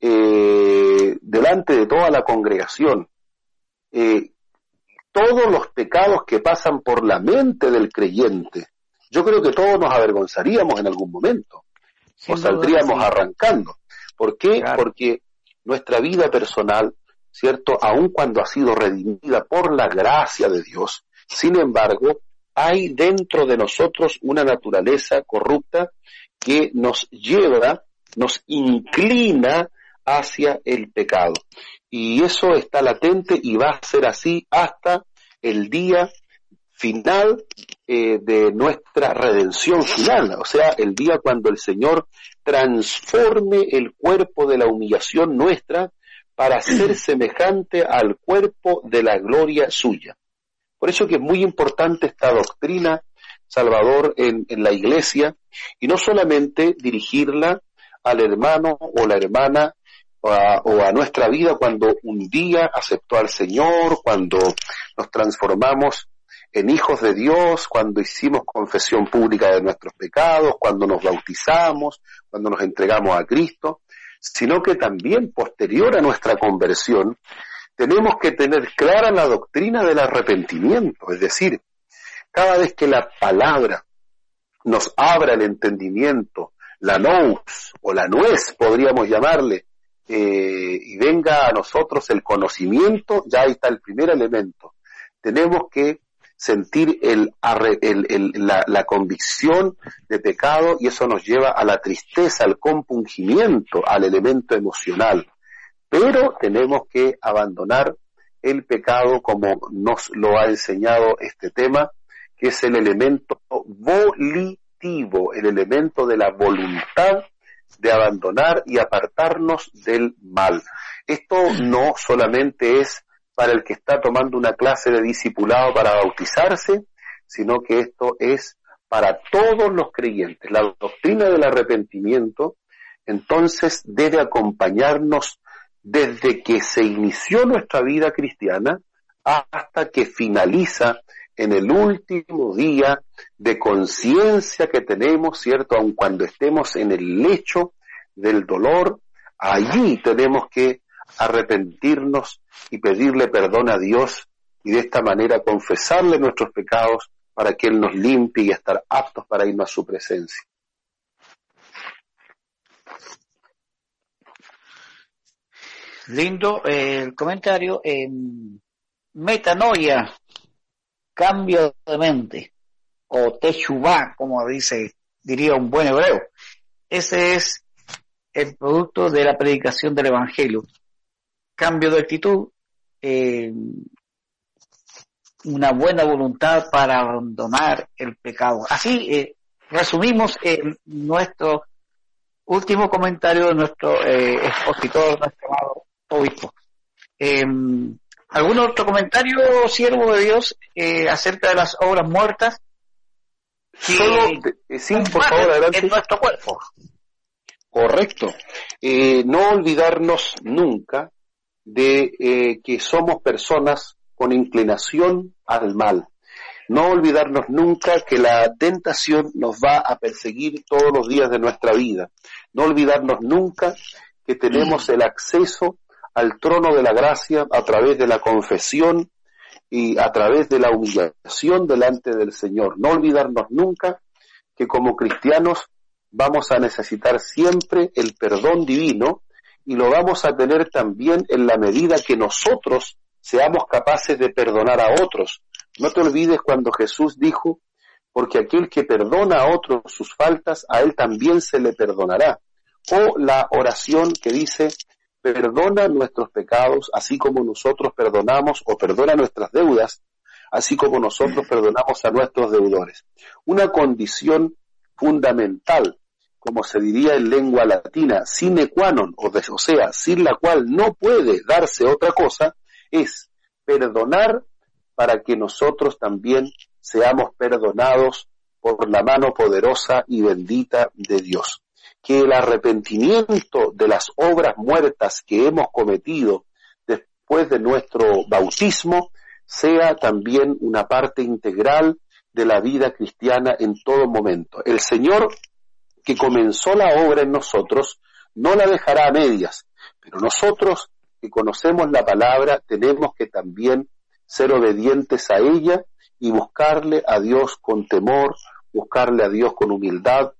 eh, delante de toda la congregación eh, todos los pecados que pasan por la mente del creyente, yo creo que todos nos avergonzaríamos en algún momento, o saldríamos arrancando. ¿Por qué? Porque nuestra vida personal, ¿cierto? Aun cuando ha sido redimida por la gracia de Dios, sin embargo, hay dentro de nosotros una naturaleza corrupta que nos lleva, nos inclina hacia el pecado. Y eso está latente y va a ser así hasta el día final eh, de nuestra redención final, o sea, el día cuando el Señor transforme el cuerpo de la humillación nuestra para ser semejante al cuerpo de la gloria suya. Por eso que es muy importante esta doctrina, Salvador, en, en la iglesia, y no solamente dirigirla al hermano o la hermana o a, nuestra vida cuando un día aceptó al Señor, cuando nos transformamos en hijos de Dios, cuando hicimos confesión pública de nuestros pecados, cuando nos bautizamos, cuando nos entregamos a Cristo, sino que también posterior a nuestra conversión, tenemos que tener clara la doctrina del arrepentimiento, es decir, cada vez que la palabra nos abra el entendimiento, la nous o la nuez podríamos llamarle, eh, y venga a nosotros el conocimiento, ya ahí está el primer elemento. Tenemos que sentir el, la, la, convicción de pecado y eso nos lleva a la tristeza, al compungimiento, al elemento emocional. Pero tenemos que abandonar el pecado como nos lo ha enseñado este tema, que es el elemento volitivo, el elemento de la voluntad de abandonar y apartarnos del mal. Esto no solamente es para el que está tomando una clase de discipulado para bautizarse, sino que esto es para todos los creyentes. La doctrina del arrepentimiento entonces debe acompañarnos desde que se inició nuestra vida cristiana hasta que finaliza en el último día de conciencia que tenemos, ¿cierto? Aun cuando estemos en el lecho del dolor, allí tenemos que arrepentirnos y pedirle perdón a Dios y de esta manera confesarle nuestros pecados para que Él nos limpie y estar aptos para irnos a su presencia. Lindo eh, el comentario. metanoia cambio de mente, o techubá, como dice, diría un buen hebreo. Ese es el producto de la predicación del Evangelio. Cambio de actitud, eh, una buena voluntad para abandonar el pecado. Así eh, resumimos nuestro último comentario de nuestro eh, expositor, nuestro amado obispo. ¿Algún otro comentario, siervo de Dios, eh, acerca de las obras muertas? Solo, eh, sí, por favor, adelante. En nuestro cuerpo. Correcto. Eh, no olvidarnos nunca de que somos personas con inclinación al mal. No olvidarnos nunca que la tentación nos va a perseguir todos los días de nuestra vida. No olvidarnos nunca que tenemos el acceso al trono de la gracia a través de la confesión y a través de la humillación delante del Señor. No olvidarnos nunca que como cristianos vamos a necesitar siempre el perdón divino y lo vamos a tener también en la medida que nosotros seamos capaces de perdonar a otros. No te olvides cuando Jesús dijo, porque aquel que perdona a otros sus faltas, a él también se le perdonará. O la oración que dice, perdona nuestros pecados, así como nosotros perdonamos o perdona nuestras deudas, así como nosotros perdonamos a nuestros deudores. Una condición fundamental, como se diría en lengua latina, sine qua non, o, o sea, sin la cual no puede darse otra cosa, es perdonar para que nosotros también seamos perdonados por la mano poderosa y bendita de Dios. Que el arrepentimiento de las obras muertas que hemos cometido después de nuestro bautismo sea también una parte integral de la vida cristiana en todo momento. El Señor que comenzó la obra en nosotros no la dejará a medias, pero nosotros que conocemos la palabra tenemos que también ser obedientes a ella y buscarle a Dios con temor, buscarle a Dios con humildad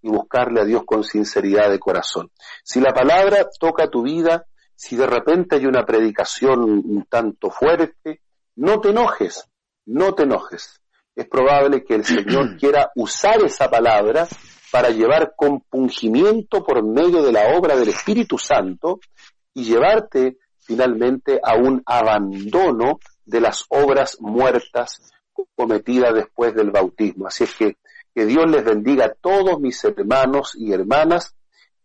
y buscarle a Dios con sinceridad de corazón. Si la palabra toca tu vida, si de repente hay una predicación un tanto fuerte, no te enojes, no te enojes. Es probable que el Señor quiera usar esa palabra para llevar compungimiento por medio de la obra del Espíritu Santo y llevarte finalmente a un abandono de las obras muertas cometidas después del bautismo. Así es que que Dios les bendiga a todos mis hermanos y hermanas.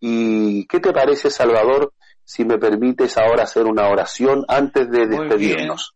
¿Y qué te parece, Salvador, si me permites ahora hacer una oración antes de despedirnos?